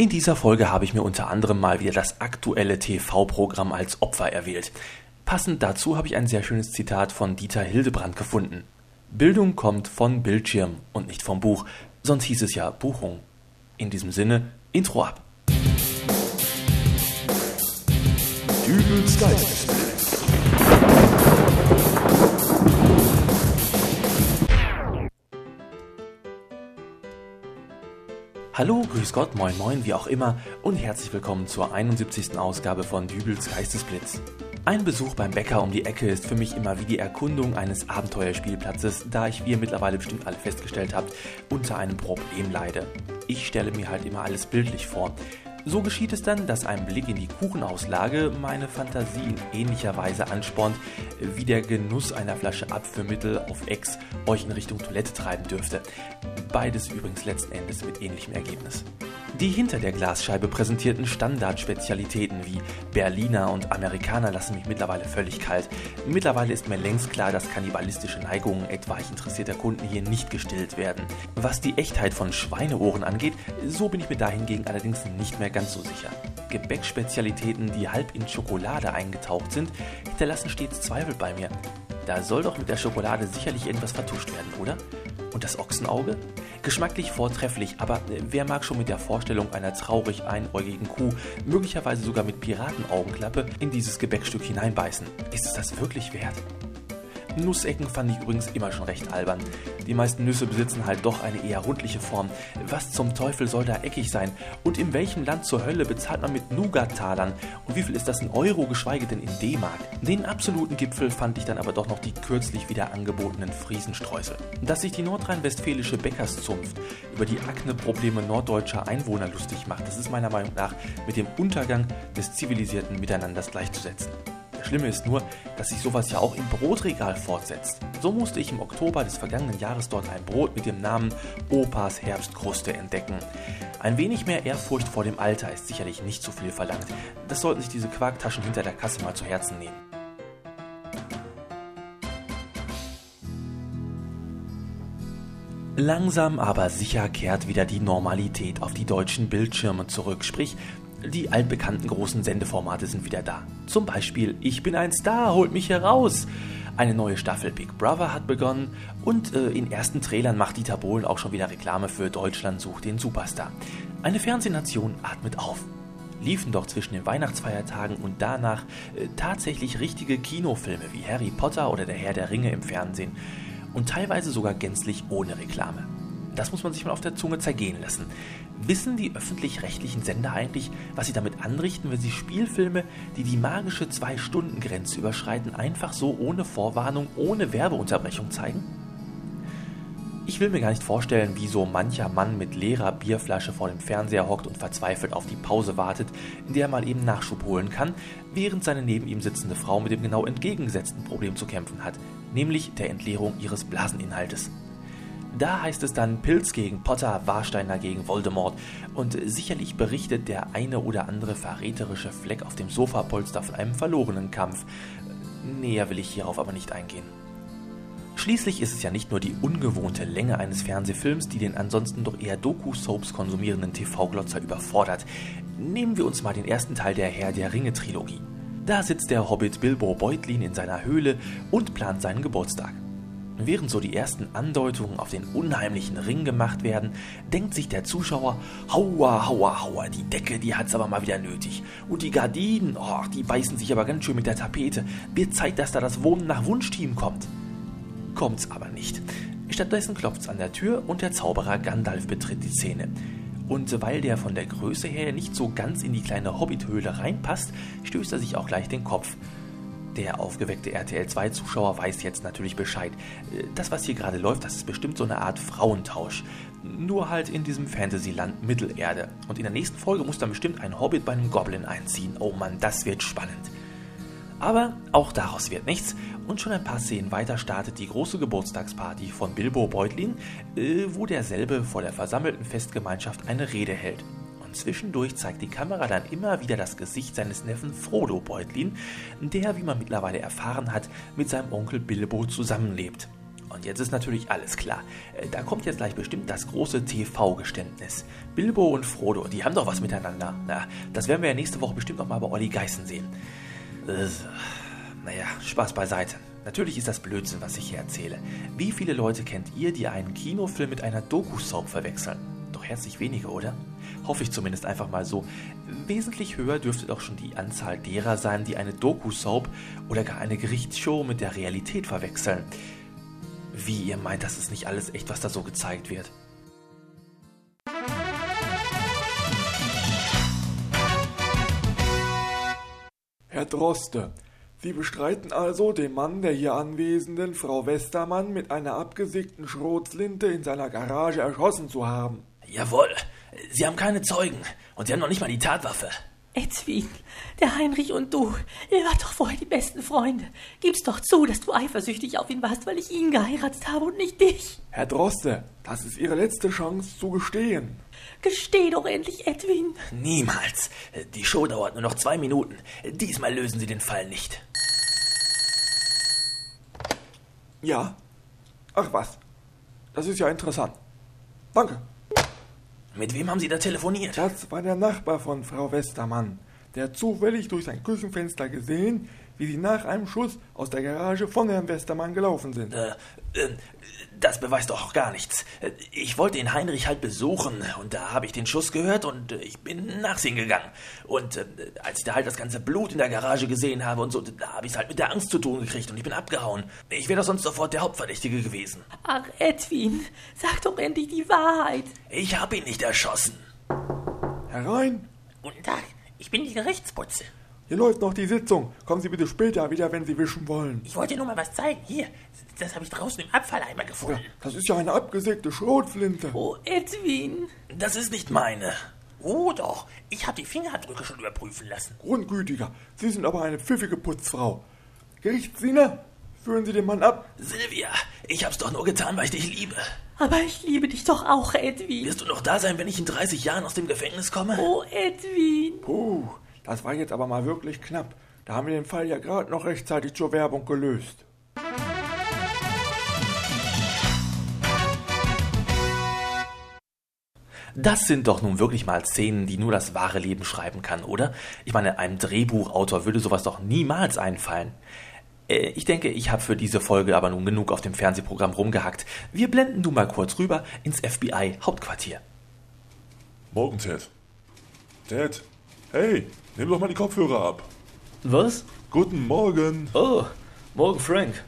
In dieser Folge habe ich mir unter anderem mal wieder das aktuelle TV-Programm als Opfer erwählt. Passend dazu habe ich ein sehr schönes Zitat von Dieter Hildebrand gefunden. Bildung kommt von Bildschirm und nicht vom Buch, sonst hieß es ja Buchung. In diesem Sinne, Intro ab. Dübels Geistesblitz. Hallo, grüß Gott, moin moin, wie auch immer und herzlich willkommen zur 71. Ausgabe von Dübels Geistesblitz. Ein Besuch beim Bäcker um die Ecke ist für mich immer wie die Erkundung eines Abenteuerspielplatzes, da ich, wie ihr mittlerweile bestimmt alle festgestellt habt, unter einem Problem leide. Ich stelle mir halt immer alles bildlich vor. So geschieht es dann, dass ein Blick in die Kuchenauslage meine Fantasie in ähnlicher Weise anspornt, wie der Genuss einer Flasche Abführmittel auf Ex euch in Richtung Toilette treiben dürfte. Beides übrigens letzten Endes mit ähnlichem Ergebnis. Die hinter der Glasscheibe präsentierten Standardspezialitäten wie Berliner und Amerikaner lassen mich mittlerweile völlig kalt. Mittlerweile ist mir längst klar, dass kannibalistische Neigungen etwaig interessierter Kunden hier nicht gestillt werden. Was die Echtheit von Schweineohren angeht, so bin ich mir dahingegen allerdings nicht mehr ganz so sicher. Gebäckspezialitäten, die halb in Schokolade eingetaucht sind, hinterlassen stets Zweifel bei mir. Da soll doch mit der Schokolade sicherlich irgendwas vertuscht werden, oder? Und das Ochsenauge? Geschmacklich vortrefflich, aber äh, wer mag schon mit der Vorstellung einer traurig einäugigen Kuh, möglicherweise sogar mit Piratenaugenklappe, in dieses Gebäckstück hineinbeißen? Ist es das wirklich wert? Nussecken fand ich übrigens immer schon recht albern. Die meisten Nüsse besitzen halt doch eine eher rundliche Form. Was zum Teufel soll da eckig sein? Und in welchem Land zur Hölle bezahlt man mit Nougat-Talern? Und wie viel ist das in Euro, geschweige denn in D-Mark? Den absoluten Gipfel fand ich dann aber doch noch die kürzlich wieder angebotenen Friesenstreusel. Dass sich die nordrhein-westfälische Bäckerszunft über die Akne-Probleme norddeutscher Einwohner lustig macht, das ist meiner Meinung nach mit dem Untergang des zivilisierten Miteinanders gleichzusetzen. Schlimme ist nur, dass sich sowas ja auch im Brotregal fortsetzt. So musste ich im Oktober des vergangenen Jahres dort ein Brot mit dem Namen Opas Herbstkruste entdecken. Ein wenig mehr Ehrfurcht vor dem Alter ist sicherlich nicht zu viel verlangt. Das sollten sich diese Quarktaschen hinter der Kasse mal zu Herzen nehmen. Langsam aber sicher kehrt wieder die Normalität auf die deutschen Bildschirme zurück, sprich die altbekannten großen Sendeformate sind wieder da. Zum Beispiel Ich bin ein Star, holt mich heraus. Eine neue Staffel Big Brother hat begonnen und äh, in ersten Trailern macht Dieter Bohlen auch schon wieder Reklame für Deutschland sucht den Superstar. Eine Fernsehnation atmet auf. Liefen doch zwischen den Weihnachtsfeiertagen und danach äh, tatsächlich richtige Kinofilme wie Harry Potter oder Der Herr der Ringe im Fernsehen und teilweise sogar gänzlich ohne Reklame. Das muss man sich mal auf der Zunge zergehen lassen. Wissen die öffentlich-rechtlichen Sender eigentlich, was sie damit anrichten, wenn sie Spielfilme, die die magische Zwei-Stunden-Grenze überschreiten, einfach so ohne Vorwarnung, ohne Werbeunterbrechung zeigen? Ich will mir gar nicht vorstellen, wie so mancher Mann mit leerer Bierflasche vor dem Fernseher hockt und verzweifelt auf die Pause wartet, in der er mal eben Nachschub holen kann, während seine neben ihm sitzende Frau mit dem genau entgegengesetzten Problem zu kämpfen hat, nämlich der Entleerung ihres Blaseninhaltes. Da heißt es dann Pilz gegen Potter, Warsteiner gegen Voldemort und sicherlich berichtet der eine oder andere verräterische Fleck auf dem Sofapolster von einem verlorenen Kampf. Näher will ich hierauf aber nicht eingehen. Schließlich ist es ja nicht nur die ungewohnte Länge eines Fernsehfilms, die den ansonsten doch eher Doku-Soaps konsumierenden TV-Glotzer überfordert. Nehmen wir uns mal den ersten Teil der Herr der Ringe-Trilogie. Da sitzt der Hobbit Bilbo Beutlin in seiner Höhle und plant seinen Geburtstag. Während so die ersten Andeutungen auf den unheimlichen Ring gemacht werden, denkt sich der Zuschauer, hauer, hauer, hauer, die Decke, die hat's aber mal wieder nötig. Und die Gardinen, oh, die beißen sich aber ganz schön mit der Tapete. Wird Zeit, dass da das Wohnen nach Wunschteam kommt. Kommt's aber nicht. Stattdessen klopft's an der Tür und der Zauberer Gandalf betritt die Szene. Und weil der von der Größe her nicht so ganz in die kleine Hobbithöhle reinpasst, stößt er sich auch gleich den Kopf. Der aufgeweckte RTL2-Zuschauer weiß jetzt natürlich Bescheid. Das, was hier gerade läuft, das ist bestimmt so eine Art Frauentausch. Nur halt in diesem Fantasyland Mittelerde. Und in der nächsten Folge muss dann bestimmt ein Hobbit bei einem Goblin einziehen. Oh Mann, das wird spannend. Aber auch daraus wird nichts und schon ein paar Szenen weiter startet die große Geburtstagsparty von Bilbo Beutlin, äh, wo derselbe vor der versammelten Festgemeinschaft eine Rede hält zwischendurch zeigt die Kamera dann immer wieder das Gesicht seines Neffen Frodo Beutlin, der, wie man mittlerweile erfahren hat, mit seinem Onkel Bilbo zusammenlebt. Und jetzt ist natürlich alles klar. Äh, Da kommt jetzt gleich bestimmt das große TV-Geständnis. Bilbo und Frodo, die haben doch was miteinander. Na, das werden wir ja nächste Woche bestimmt noch mal bei Olli Geißen sehen. Äh, naja, Spaß beiseite. Natürlich ist das Blödsinn, was ich hier erzähle. Wie viele Leute kennt ihr, die einen Kinofilm mit einer Doku-Soap verwechseln? Doch herzlich wenige, oder? Hoffe ich zumindest einfach mal so. Wesentlich höher dürfte doch schon die Anzahl derer sein, die eine Doku-Soap oder gar eine Gerichtsshow mit der Realität verwechseln. Wie ihr meint, das ist nicht alles echt, was da so gezeigt wird? Herr Droste, Sie bestreiten also, den Mann der hier anwesenden Frau Westermann mit einer abgesägten Schrotflinte in seiner Garage erschossen zu haben. Jawohl, Sie haben keine Zeugen und Sie haben noch nicht mal die Tatwaffe. Edwin, der Heinrich und du, ihr wart doch vorher die besten Freunde. Gib's doch zu, dass du eifersüchtig auf ihn warst, weil ich ihn geheiratet habe und nicht dich. Herr Droste, das ist Ihre letzte Chance zu gestehen. Gesteh doch endlich, Edwin. Niemals. Die Show dauert nur noch zwei Minuten. Diesmal lösen Sie den Fall nicht. Ja? Ach was, das ist ja interessant. Danke. Mit wem haben Sie da telefoniert? Das war der Nachbar von Frau Westermann. Der zufällig durch sein Küchenfenster gesehen, wie sie nach einem Schuss aus der Garage von Herrn Westermann gelaufen sind. Äh, äh, das beweist doch gar nichts. Äh, Ich wollte den Heinrich halt besuchen und da habe ich den Schuss gehört und äh, ich bin nachsehen gegangen. Und äh, als ich da halt das ganze Blut in der Garage gesehen habe und so, da habe ich es halt mit der Angst zu tun gekriegt und ich bin abgehauen. Ich wäre doch sonst sofort der Hauptverdächtige gewesen. Ach, Edwin, sag doch endlich die Wahrheit. Ich habe ihn nicht erschossen. Herein, Guten Tag, ich bin die Gerichtsputze. Hier läuft noch die Sitzung. Kommen Sie bitte später wieder, wenn Sie wischen wollen. Ich wollte nur mal was zeigen. Hier, das habe ich draußen im Abfalleimer Ja, gefunden. das ist ja eine abgesägte Schrotflinte. Oh, Edwin. Das ist nicht meine. Oh doch, ich habe die Fingerabdrücke schon überprüfen lassen. Grundgütiger, Sie sind aber eine pfiffige Putzfrau. Gerichtsdiener, führen Sie den Mann ab. Silvia, ich hab's doch nur getan, weil ich dich liebe. Aber ich liebe dich doch auch, Edwin. Wirst du noch da sein, wenn ich in 30 Jahren aus dem Gefängnis komme? Oh, Edwin. Puh, das war jetzt aber mal wirklich knapp. Da haben wir den Fall ja gerade noch rechtzeitig zur Werbung gelöst. Das sind doch nun wirklich mal Szenen, die nur das wahre Leben schreiben kann, oder? Ich meine, einem Drehbuchautor würde sowas doch niemals einfallen. Äh, Ich denke, ich habe für diese Folge aber nun genug auf dem Fernsehprogramm rumgehackt. Wir blenden nun mal kurz rüber ins FBI-Hauptquartier. Morgen, Ted. Ted, hey, nimm doch mal die Kopfhörer ab. Was? Guten Morgen. Oh, morgen Frank.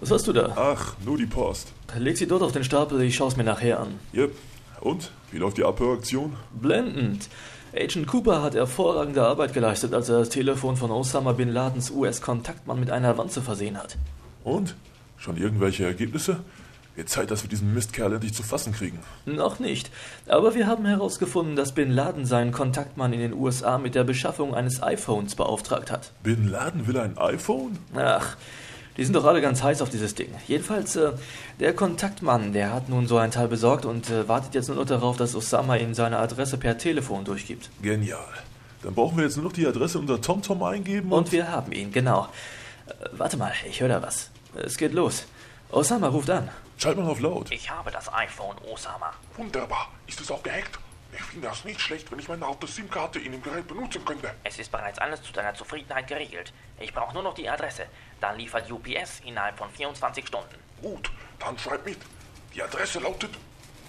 Was hast du da? Ach, nur die Post. Leg sie dort auf den Stapel, ich schaue es mir nachher an. Yep. Und? Wie läuft die Abhöraktion? Blendend. Agent Cooper hat hervorragende Arbeit geleistet, als er das Telefon von Osama Bin Ladens US-Kontaktmann mit einer Wanze versehen hat. Und? Schon irgendwelche Ergebnisse? Wird Zeit, dass wir diesen Mistkerl endlich zu fassen kriegen. Noch nicht. Aber wir haben herausgefunden, dass Bin Laden seinen Kontaktmann in den USA mit der Beschaffung eines iPhones beauftragt hat. Bin Laden will ein iPhone? Ach, die sind doch alle ganz heiß auf dieses Ding. Jedenfalls, äh, der Kontaktmann, der hat nun so ein Teil besorgt und äh, wartet jetzt nur noch darauf, dass Osama ihm seine Adresse per Telefon durchgibt. Genial. Dann brauchen wir jetzt nur noch die Adresse unter TomTom eingeben Und wir haben ihn, genau. Äh, warte mal, ich höre da was. Es geht los. Osama ruft an. Schalt mal auf laut. Ich habe das iPhone, Osama. Wunderbar. Ist es auch gehackt? Ich finde das nicht schlecht, wenn ich meine alte SIM-Karte in dem Gerät benutzen könnte. Es ist bereits alles zu deiner Zufriedenheit geregelt. Ich brauche nur noch die Adresse. Dann liefert UPS innerhalb von 24 Stunden. Gut, dann schreib mit. Die Adresse lautet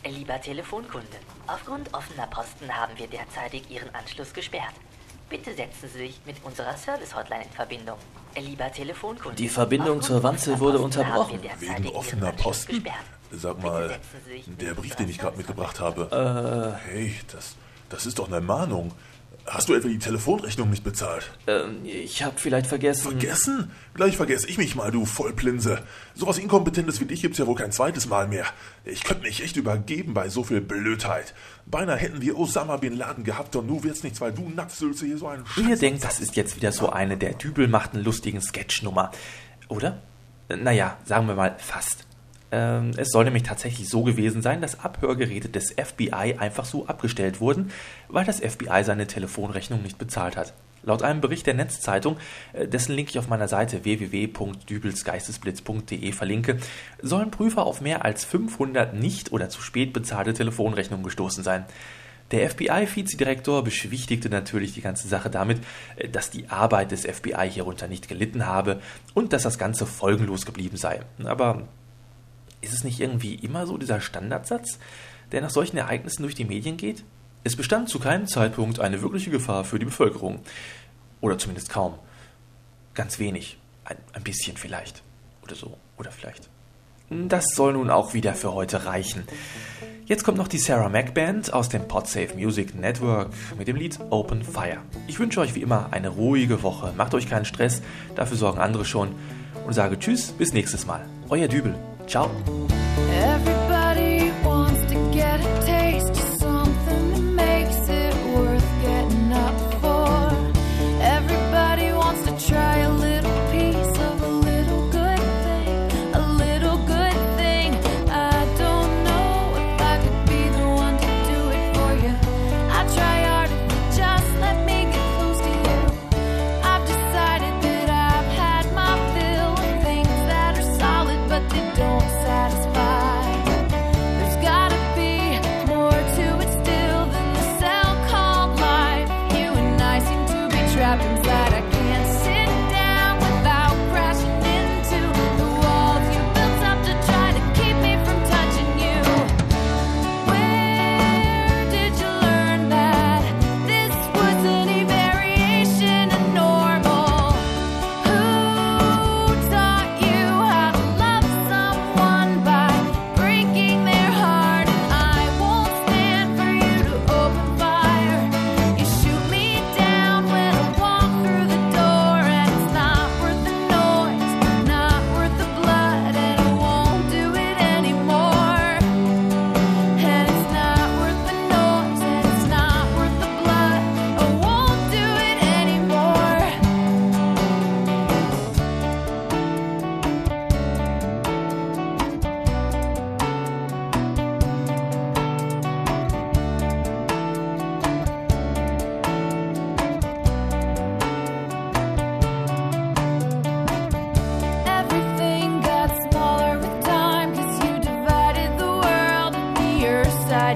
Lieber Telefonkunde, aufgrund offener Posten haben wir derzeitig Ihren Anschluss gesperrt. Bitte setzen Sie sich mit unserer Service-Hotline in Verbindung. Lieber Telefonkunde. Die Verbindung zur Wanze wurde unterbrochen. Wegen offener Posten? gesperrt. Sag mal, der Brief, den ich gerade mitgebracht habe. Äh, Hey, das, das ist doch eine Mahnung. Hast du etwa die Telefonrechnung nicht bezahlt? ähm, ich habe vielleicht vergessen. Vergessen? Gleich vergesse ich mich mal, du Vollplinse. Sowas Inkompetentes wie dich gibt's ja wohl kein zweites Mal mehr. Ich könnte mich echt übergeben bei so viel Blödheit. Beinahe hätten wir Osama Bin Laden gehabt und nu wird's nichts, weil du Napfsülze hier so einen Scheiß... Ihr denkt, das ist jetzt wieder so eine der Dübel machten lustigen Sketchnummer. Oder? Naja, sagen wir mal fast. Ähm, es soll nämlich tatsächlich so gewesen sein, dass Abhörgeräte des FBI einfach so abgestellt wurden, weil das FBI seine Telefonrechnung nicht bezahlt hat. Laut einem Bericht der Netzzeitung, äh, dessen Link ich auf meiner Seite www.dübelsgeistesblitz.de verlinke, sollen Prüfer auf mehr als 500 nicht oder zu spät bezahlte Telefonrechnungen gestoßen sein. Der FBI-Vizedirektor beschwichtigte natürlich die ganze Sache damit, äh, dass die Arbeit des FBI hierunter nicht gelitten habe und dass das Ganze folgenlos geblieben sei. Aber ist es nicht irgendwie immer so dieser Standardsatz, der nach solchen Ereignissen durch die Medien geht? Es bestand zu keinem Zeitpunkt eine wirkliche Gefahr für die Bevölkerung. Oder zumindest kaum. Ganz wenig. Ein, ein bisschen vielleicht. Oder so. Oder vielleicht. Das soll nun auch wieder für heute reichen. Jetzt kommt noch die Sarah Mac Band aus dem Podsafe Music Network mit dem Lied Open Fire. Ich wünsche euch wie immer eine ruhige Woche. Macht euch keinen Stress, dafür sorgen andere schon. Und sage Tschüss, bis nächstes Mal. Euer Dübel. Tchau!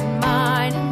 mine.